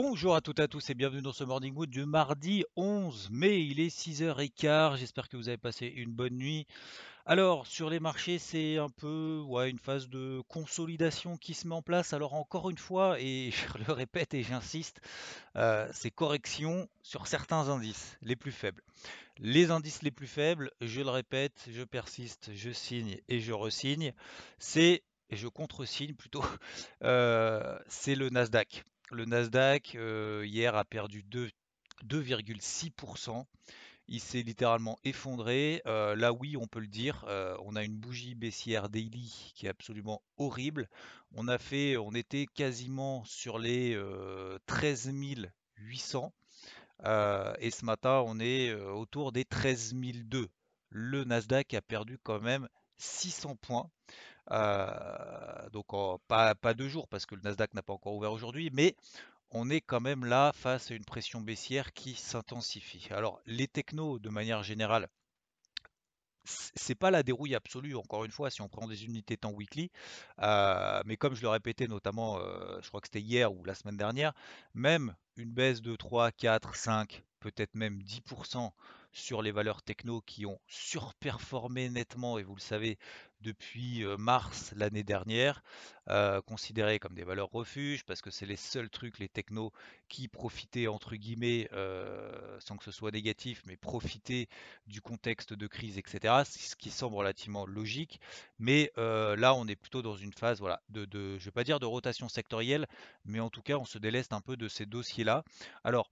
Bonjour à toutes et à tous et bienvenue dans ce Morning Mood du mardi 11 mai. Il est 6h15. J'espère que vous avez passé une bonne nuit. Alors, sur les marchés, c'est un peu une phase de consolidation qui se met en place. Alors, encore une fois, et je le répète et j'insiste, euh, c'est correction sur certains indices les plus faibles. Les indices les plus faibles, je le répète, je persiste, je signe et je resigne, c'est, et je contre-signe plutôt, euh, c'est le Nasdaq. Le Nasdaq, euh, hier, a perdu 2,6%. Il s'est littéralement effondré. Euh, là, oui, on peut le dire. euh, on a une bougie baissière daily qui est absolument horrible. On on était quasiment sur les euh, 13 800. euh, et ce matin, on est autour des 13 002. Le Nasdaq a perdu quand même 600 points. Euh, donc pas, deux jours parce que le Nasdaq n'a pas encore ouvert aujourd'hui, mais on est quand même là face à une pression baissière qui s'intensifie. Alors les technos de manière générale, c'est pas la dérouille absolue, encore une fois, si on prend des unités temps weekly, euh, mais comme je le répétais notamment, euh, je crois que c'était hier ou la semaine dernière, même une baisse de 3, 4, 5, peut-être même 10% sur les valeurs techno qui ont surperformé nettement, et vous le savez, depuis euh, mars l'année dernière, euh, considérées comme des valeurs refuges, parce que c'est les seuls trucs, les technos, qui profitaient, entre guillemets, euh, sans que ce soit négatif, mais profitaient du contexte de crise, etc. Ce qui semble relativement logique. Mais là, on est plutôt dans une phase, voilà, de, de, je ne vais pas dire de rotation sectorielle, mais en tout cas, on se déleste un peu de ces dossiers-là. Alors,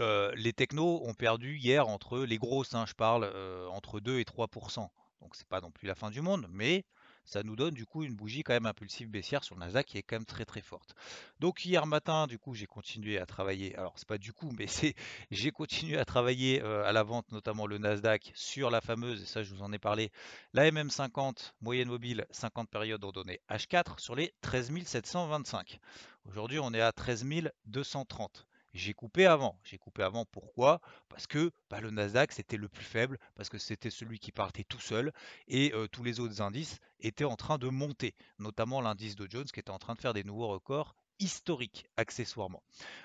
les technos ont perdu hier entre les grosses, hein, je parle, entre 2 et 3%. Donc c'est pas non plus la fin du monde, mais ça nous donne du coup une bougie quand même impulsive baissière sur le Nasdaq qui est quand même très très forte. Donc hier matin, du coup, j'ai continué à travailler. Alors c'est pas du coup, mais c'est j'ai continué à travailler à la vente, notamment le Nasdaq, sur la fameuse, et ça je vous en ai parlé, la MM50 moyenne mobile 50 périodes ordonnées H4 sur les 13 725. Aujourd'hui, on est à 13 230. J'ai coupé avant. J'ai coupé avant pourquoi? Parce que bah, le Nasdaq c'était le plus faible, parce que c'était celui qui partait tout seul et tous les autres indices étaient en train de monter, notamment l'indice Dow Jones qui était en train de faire des nouveaux records historiques accessoirement.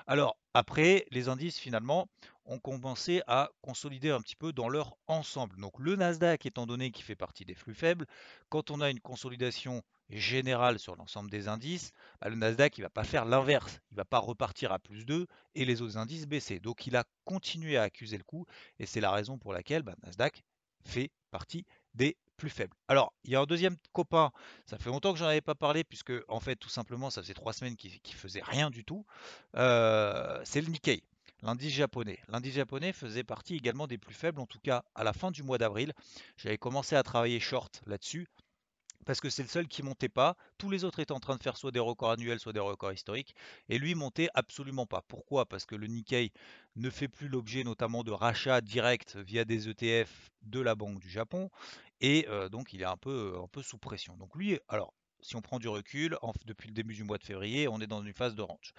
Alors après, les indices finalement ont commencé à consolider un petit peu dans leur ensemble. Donc le Nasdaq étant donné qu'il fait partie des flux faibles, quand on a une consolidation générale sur l'ensemble des indices, bah, le Nasdaq il va pas faire l'inverse, il va pas repartir à plus 2 et les autres indices baisser. Donc il a continué à accuser le coup et c'est la raison pour laquelle bah, Nasdaq fait partie des plus faibles. Alors, il y a un deuxième copain, ça fait longtemps que j'en avais pas parlé, puisque en fait, tout simplement, ça faisait trois semaines qu'il ne faisait rien du tout. Euh, c'est le Nikkei, l'indice japonais. L'indice japonais faisait partie également des plus faibles, en tout cas à la fin du mois d'avril. J'avais commencé à travailler short là-dessus parce que c'est le seul qui montait pas. Tous les autres étaient en train de faire soit des records annuels, soit des records historiques, et lui montait absolument pas. Pourquoi? Parce que le Nikkei ne fait plus l'objet notamment de rachats directs via des ETF de la Banque du Japon, et euh, donc il est un peu, un peu sous pression. Donc lui, alors si on prend du recul, depuis le début du mois de février, on est dans une phase de range.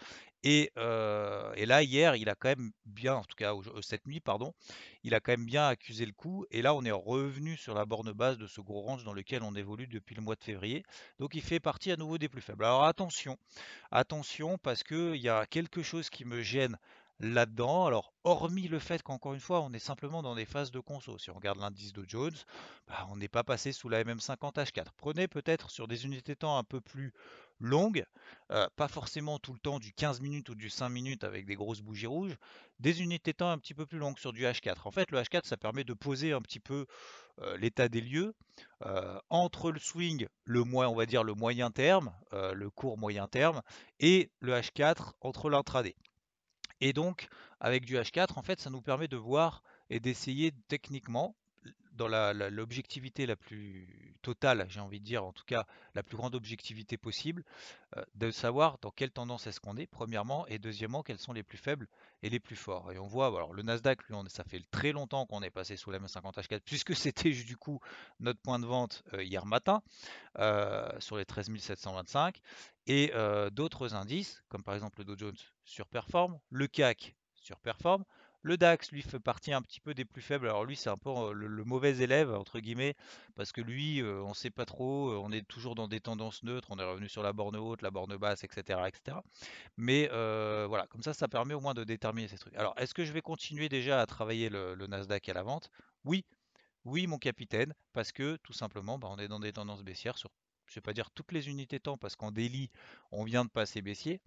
Et, euh, et là, hier, il a quand même bien, en tout cas euh, cette nuit, pardon, il a quand même bien accusé le coup. Et là, on est revenu sur la borne basse de ce gros range dans lequel on évolue depuis le mois de février. Donc, il fait partie à nouveau des plus faibles. Alors, attention, attention, parce qu'il y a quelque chose qui me gêne là-dedans. Alors, hormis le fait qu'encore une fois, on est simplement dans des phases de conso. Si on regarde l'indice de Jones, bah, on n'est pas passé sous la MM50 H4. Prenez peut-être sur des unités temps un peu plus longues, euh, pas forcément tout le temps du 15 minutes ou du 5 minutes avec des grosses bougies rouges, des unités temps un petit peu plus longues sur du H4. En fait, le H4, ça permet de poser un petit peu euh, l'état des lieux euh, entre le swing, le mois, on va dire le moyen terme, le court moyen terme, et le H4 entre l'intraday. Et donc, avec du H4, en fait, ça nous permet de voir et d'essayer techniquement dans la- la- l'objectivité la, plus totale, j'ai envie de dire, en tout cas la plus grande objectivité possible, euh, de savoir dans quelle tendance est-ce qu'on est, premièrement, et deuxièmement, quels sont les plus faibles et les plus forts. Et on voit, alors le Nasdaq, lui, ça fait très longtemps qu'on est passé sous la M50H4, puisque c'était du coup notre point de vente euh, hier matin euh, sur les 13 725, et d'autres indices, comme par exemple le Dow Jones surperforme, le CAC surperforme, le DAX, lui, fait partie un petit peu des plus faibles. Alors lui, c'est un peu euh, le, mauvais élève, entre guillemets, parce que lui, euh, on ne sait pas trop, euh, on est toujours dans des tendances neutres, on est revenu sur la borne haute, la borne basse, etc. Mais voilà, comme ça, ça permet au moins de déterminer ces trucs. Alors, est-ce que je vais continuer déjà à travailler le, Nasdaq à la vente? Oui, oui, mon capitaine, parce que tout simplement, bah, on est dans des tendances baissières sur, je ne vais pas dire toutes les unités temps, parce qu'en daily, on vient de passer baissier.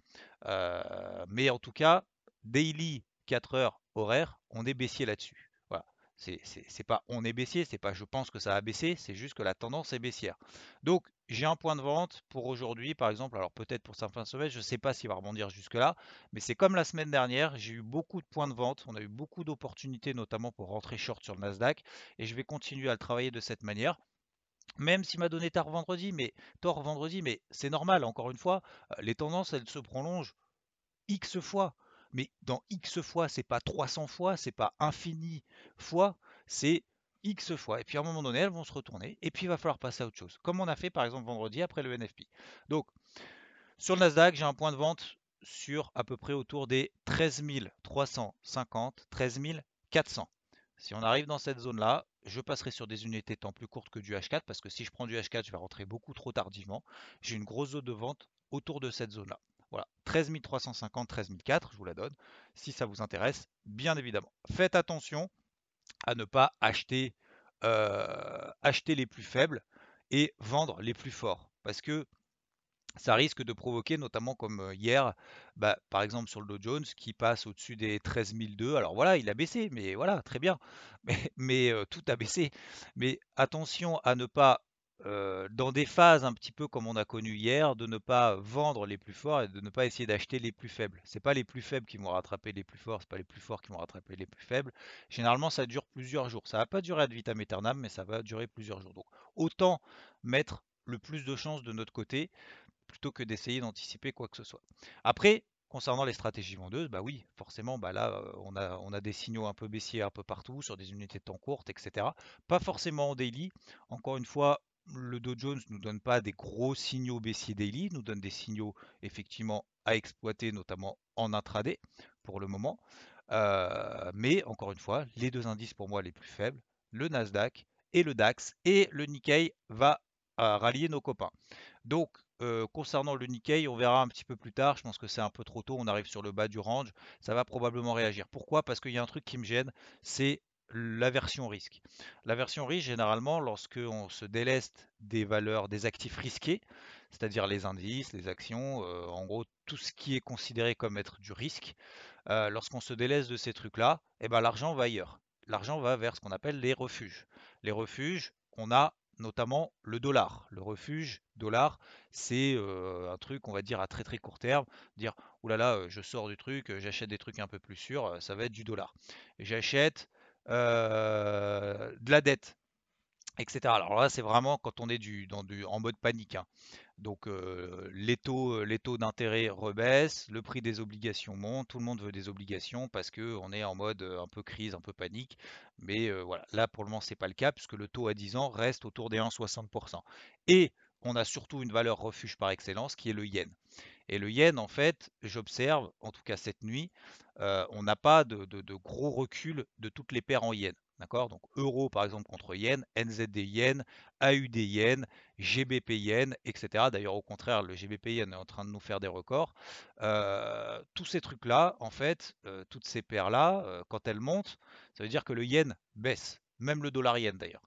Mais en tout cas, daily 4 heures horaire, on est baissier là-dessus. Voilà. C'est pas on est baissier, c'est pas je pense que ça a baissé, c'est juste que la tendance est baissière. Donc j'ai un point de vente pour aujourd'hui, par exemple, alors peut-être pour fin de semaine, je ne sais pas s'il va rebondir jusque-là, mais c'est comme la semaine dernière, j'ai eu beaucoup de points de vente, on a eu beaucoup d'opportunités, notamment pour rentrer short sur le Nasdaq, et je vais continuer à le travailler de cette manière. Même s'il m'a donné tard vendredi, mais tort vendredi, mais c'est normal, encore une fois, euh, les tendances, elles se prolongent X fois. Mais dans X fois, c'est pas 300 fois, c'est pas infini fois, c'est X fois. Et puis à un moment donné, elles vont se retourner, et puis il va falloir passer à autre chose. Comme on a fait par exemple vendredi après le NFP. Donc, sur le Nasdaq, j'ai un point de vente sur à peu près autour des 13 350, 13 400. Si on arrive dans cette zone-là, je passerai sur des unités temps plus courtes que du H4 parce que si je prends du H4, je vais rentrer beaucoup trop tardivement. J'ai une grosse zone de vente autour de cette zone-là. Voilà, 13 350, 13 400, je vous la donne si ça vous intéresse, bien évidemment. Faites attention à ne pas acheter, euh, acheter les plus faibles et vendre les plus forts parce que ça risque de provoquer, notamment comme euh, hier, bah, par exemple sur le Dow Jones, qui passe au-dessus des 13 002. Alors voilà, il a baissé, mais voilà, très bien. Mais, mais, euh, tout a baissé. Mais attention à ne pas, euh, dans des phases un petit peu comme on a connu hier, de ne pas vendre les plus forts et de ne pas essayer d'acheter les plus faibles. C'est pas les plus faibles qui vont rattraper les plus forts, c'est pas les plus forts qui vont rattraper les plus faibles. Généralement, ça dure plusieurs jours. Ça va pas durer ad vitam aeternam, mais ça va durer plusieurs jours. Donc autant mettre le plus de chances de notre côté plutôt que d'essayer d'anticiper quoi que ce soit. Après, concernant les stratégies vendeuses, bah oui, forcément, bah là, euh, on a, on a des signaux un peu baissiers un peu partout, sur des unités de temps courtes, etc. Pas forcément en daily. Encore une fois, le Dow Jones ne nous donne pas des gros signaux baissiers daily, nous donne des signaux effectivement à exploiter, notamment en intraday pour le moment. Euh, mais encore une fois, les deux indices pour moi les plus faibles, le Nasdaq et le DAX, et le Nikkei va euh, rallier nos copains. Donc, euh, concernant le Nikkei, on verra un petit peu plus tard. Je pense que c'est un peu trop tôt. On arrive sur le bas du range. Ça va probablement réagir. Pourquoi? Parce qu'il y a un truc qui me gêne, c'est l'aversion risque. L'aversion risque, généralement, lorsque on se déleste des valeurs, des actifs risqués, c'est-à-dire les indices, les actions, euh, en gros tout ce qui est considéré comme être du risque, euh, lorsqu'on se délaisse de ces trucs-là, eh ben, l'argent va ailleurs. L'argent va vers ce qu'on appelle les refuges. Les refuges, on a notamment le dollar. Le refuge dollar, c'est euh, un truc, on va dire, à très très court terme. Dire, oulala, euh, je sors du truc, j'achète des trucs un peu plus sûrs, ça va être du dollar. J'achète euh, de la dette, etc. Alors là, c'est vraiment quand on est en mode panique. hein. Donc euh, les taux, d'intérêt rebaissent, le prix des obligations monte, tout le monde veut des obligations parce que on est en mode euh, un peu crise, un peu panique. Mais voilà, là pour le moment c'est pas le cas puisque le taux à 10 ans reste autour des 1,60%. Et on a surtout une valeur refuge par excellence qui est le yen. Et le yen, en fait, j'observe, en tout cas cette nuit, euh, on n'a pas de, gros recul de toutes les paires en yen. D'accord? Donc euro par exemple contre yen, NZD yen, AUD yen, GBP yen, etc. D'ailleurs, au contraire, le GBP yen est en train de nous faire des records. Euh, tous ces trucs-là, en fait, euh, toutes ces paires-là, quand elles montent, ça veut dire que le yen baisse. Même le dollar yen d'ailleurs.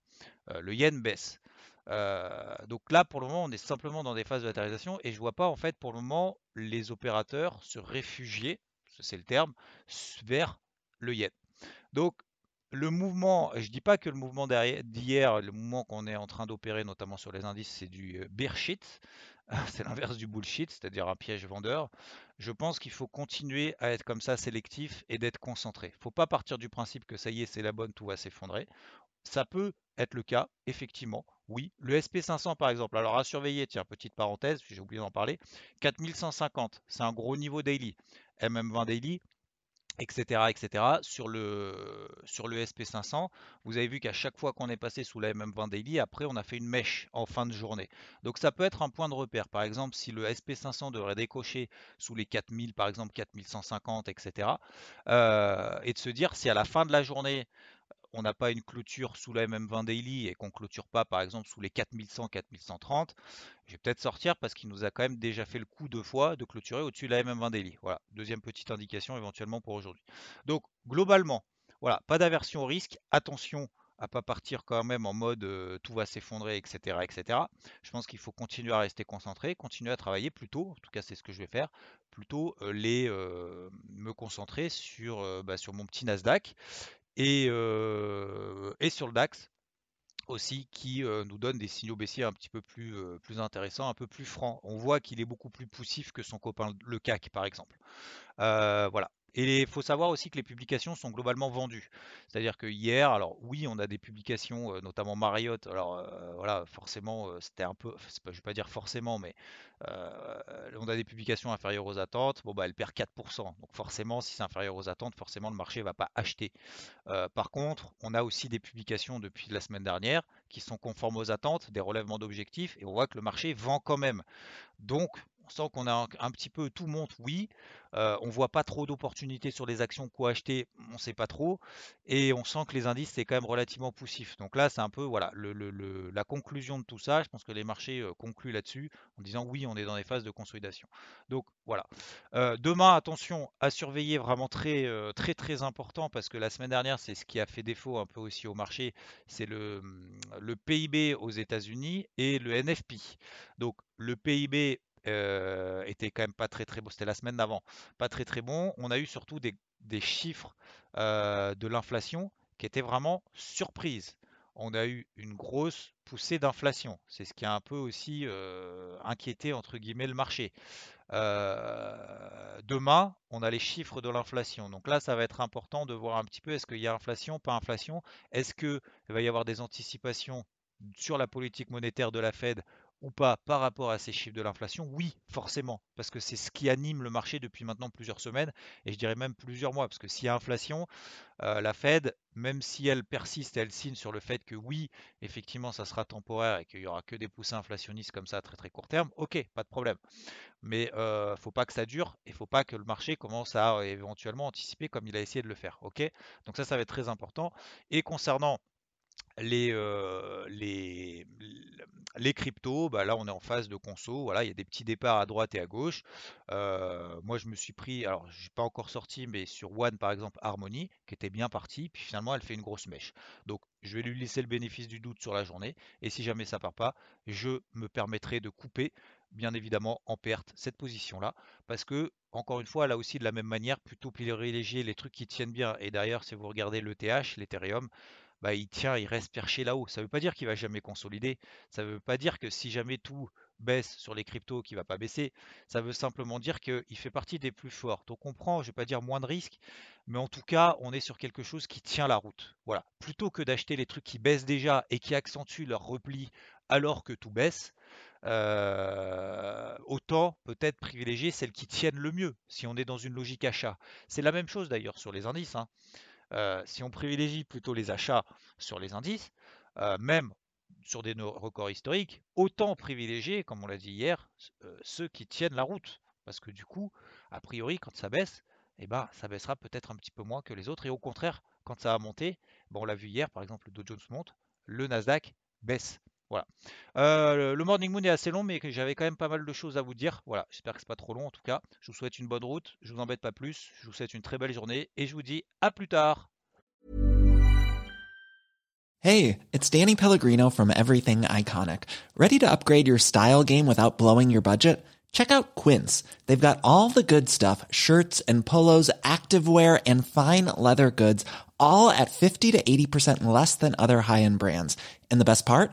Le yen baisse. Euh, donc là, pour le moment, on est simplement dans des phases de latéralisation et je vois pas en fait pour le moment les opérateurs se réfugier, c'est le terme, vers le yen. Donc le mouvement, je dis pas que le mouvement d'hier, le mouvement qu'on est en train d'opérer, notamment sur les indices, c'est du euh, bear shit, c'est l'inverse du bullshit, c'est-à-dire un piège vendeur. Je pense qu'il faut continuer à être comme ça sélectif et d'être concentré. Il ne faut pas partir du principe que ça y est, c'est la bonne, tout va s'effondrer ça peut être le cas, effectivement. Oui, le SP500 par exemple, alors à surveiller, tiens, petite parenthèse, j'ai oublié d'en parler, 4150, c'est un gros niveau daily. MM20 daily, etc., etc. Sur le, sur le SP500, vous avez vu qu'à chaque fois qu'on est passé sous la MM20 Daily, après on a fait une mèche en fin de journée. Donc ça peut être un point de repère. Par exemple, si le SP500 devrait décocher sous les 4000, par exemple 4150, etc. Euh, et de se dire si à la fin de la journée, on n'a pas une clôture sous la MM20 Daily et qu'on clôture pas par exemple sous les 4100, 4130, je vais peut-être sortir parce qu'il nous a quand même déjà fait le coup deux fois de clôturer au-dessus de la MM20 Daily. Voilà, deuxième petite indication éventuellement pour aujourd'hui. Donc globalement, voilà, pas d'aversion au risque, attention à pas partir quand même en mode euh, tout va s'effondrer, etc., etc. Je pense qu'il faut continuer à rester concentré, continuer à travailler plutôt, en tout cas c'est ce que je vais faire, plutôt euh, les euh, me concentrer bah, sur mon petit Nasdaq et, sur le DAX aussi qui nous donne des signaux baissiers un petit peu plus, plus intéressants, un peu plus francs. On voit qu'il est beaucoup plus poussif que son copain le CAC par exemple. voilà. Et il faut savoir aussi que les publications sont globalement vendues. C'est-à-dire que hier, alors oui, on a des publications, notamment Marriott. Alors voilà, forcément, c'était un peu, je ne vais pas dire forcément, mais on a des publications inférieures aux attentes. Bon, bah, elle perd 4%. Donc forcément, si c'est inférieur aux attentes, forcément, le marché ne va pas acheter. par contre, on a aussi des publications depuis la semaine dernière qui sont conformes aux attentes, des relèvements d'objectifs, et on voit que le marché vend quand même. Donc, on sent qu'on a un, petit peu tout monte, oui. Euh, on voit pas trop d'opportunités sur les actions quoi acheter, on sait pas trop. Et on sent que les indices c'est quand même relativement poussif. Donc là c'est un peu voilà la conclusion de tout ça. Je pense que les marchés euh, concluent là-dessus en disant oui on est dans des phases de consolidation. Donc voilà. Euh, demain attention à surveiller vraiment très très très important parce que la semaine dernière c'est ce qui a fait défaut un peu aussi au marché, c'est le PIB aux États-Unis et le NFP. Donc le PIB euh, était quand même pas très très bon. C'était la semaine d'avant, pas très très bon. On a eu surtout des, chiffres euh, de l'inflation qui étaient vraiment surprises. On a eu une grosse poussée d'inflation. C'est ce qui a un peu aussi euh, inquiété entre guillemets le marché. demain, on a les chiffres de l'inflation. Donc là, ça va être important de voir un petit peu est-ce qu'il y a inflation, pas inflation? Est-ce qu'il va y avoir des anticipations sur la politique monétaire de la Fed ou pas par rapport à ces chiffres de l'inflation? Oui, forcément, parce que c'est ce qui anime le marché depuis maintenant plusieurs semaines, et je dirais même plusieurs mois, parce que s'il y a inflation, euh, la Fed, même si elle persiste, elle signe sur le fait que oui, effectivement, ça sera temporaire et qu'il n'y aura que des poussées inflationnistes comme ça à très très court terme, ok, pas de problème. Mais euh, faut pas que ça dure et faut pas que le marché commence à euh, éventuellement anticiper comme il a essayé de le faire, ok? Donc ça, ça va être très important. Et concernant les, les, cryptos, bah là on est en phase de conso, voilà, il y a des petits départs à droite et à gauche. moi je me suis pris, alors je n'ai pas encore sorti, mais sur One par exemple, Harmony, qui était bien parti, puis finalement elle fait une grosse mèche. Donc je vais lui laisser le bénéfice du doute sur la journée, et si jamais ça part pas, je me permettrai de couper, bien évidemment en perte, cette position-là, parce que encore une fois, là aussi de la même manière, plutôt privilégier les trucs qui tiennent bien. Et d'ailleurs, si vous regardez l'ETH, l'Ethereum, bah, il tient, il reste perché là-haut. Ça ne veut pas dire qu'il va jamais consolider. Ça ne veut pas dire que si jamais tout baisse sur les cryptos, qu'il va pas baisser. Ça veut simplement dire qu'il fait partie des plus forts. Donc on prend, je vais pas dire moins de risques, mais en tout cas, on est sur quelque chose qui tient la route. Voilà. Plutôt que d'acheter les trucs qui baissent déjà et qui accentuent leur repli alors que tout baisse, euh, autant peut-être privilégier celles qui tiennent le mieux si on est dans une logique achat. C'est la même chose d'ailleurs sur les indices. Hein. Euh, si on privilégie plutôt les achats sur les indices, euh, même sur des records historiques, autant privilégier, comme on l'a dit hier, euh, ceux qui tiennent la route. Parce que du coup, a priori, quand ça baisse, eh ben, ça baissera peut-être un petit peu moins que les autres. Et au contraire, quand ça a monté, bon, on l'a vu hier, par exemple, le Dow Jones monte, le Nasdaq baisse. Voilà. Euh, le Morning Moon est assez long, mais j'avais quand même pas mal de choses à vous dire. Voilà, j'espère que c'est pas trop long en tout cas. Je vous souhaite une bonne route, je vous embête pas plus, je vous souhaite une très belle journée et je vous dis à plus tard. Hey, it's Danny Pellegrino from Everything Iconic. Ready to upgrade your style game without blowing your budget? Check out Quince. They've got all the good stuff, shirts and polos, activewear and fine leather goods, all at 50 to 80% less than other high-end brands. And the best part?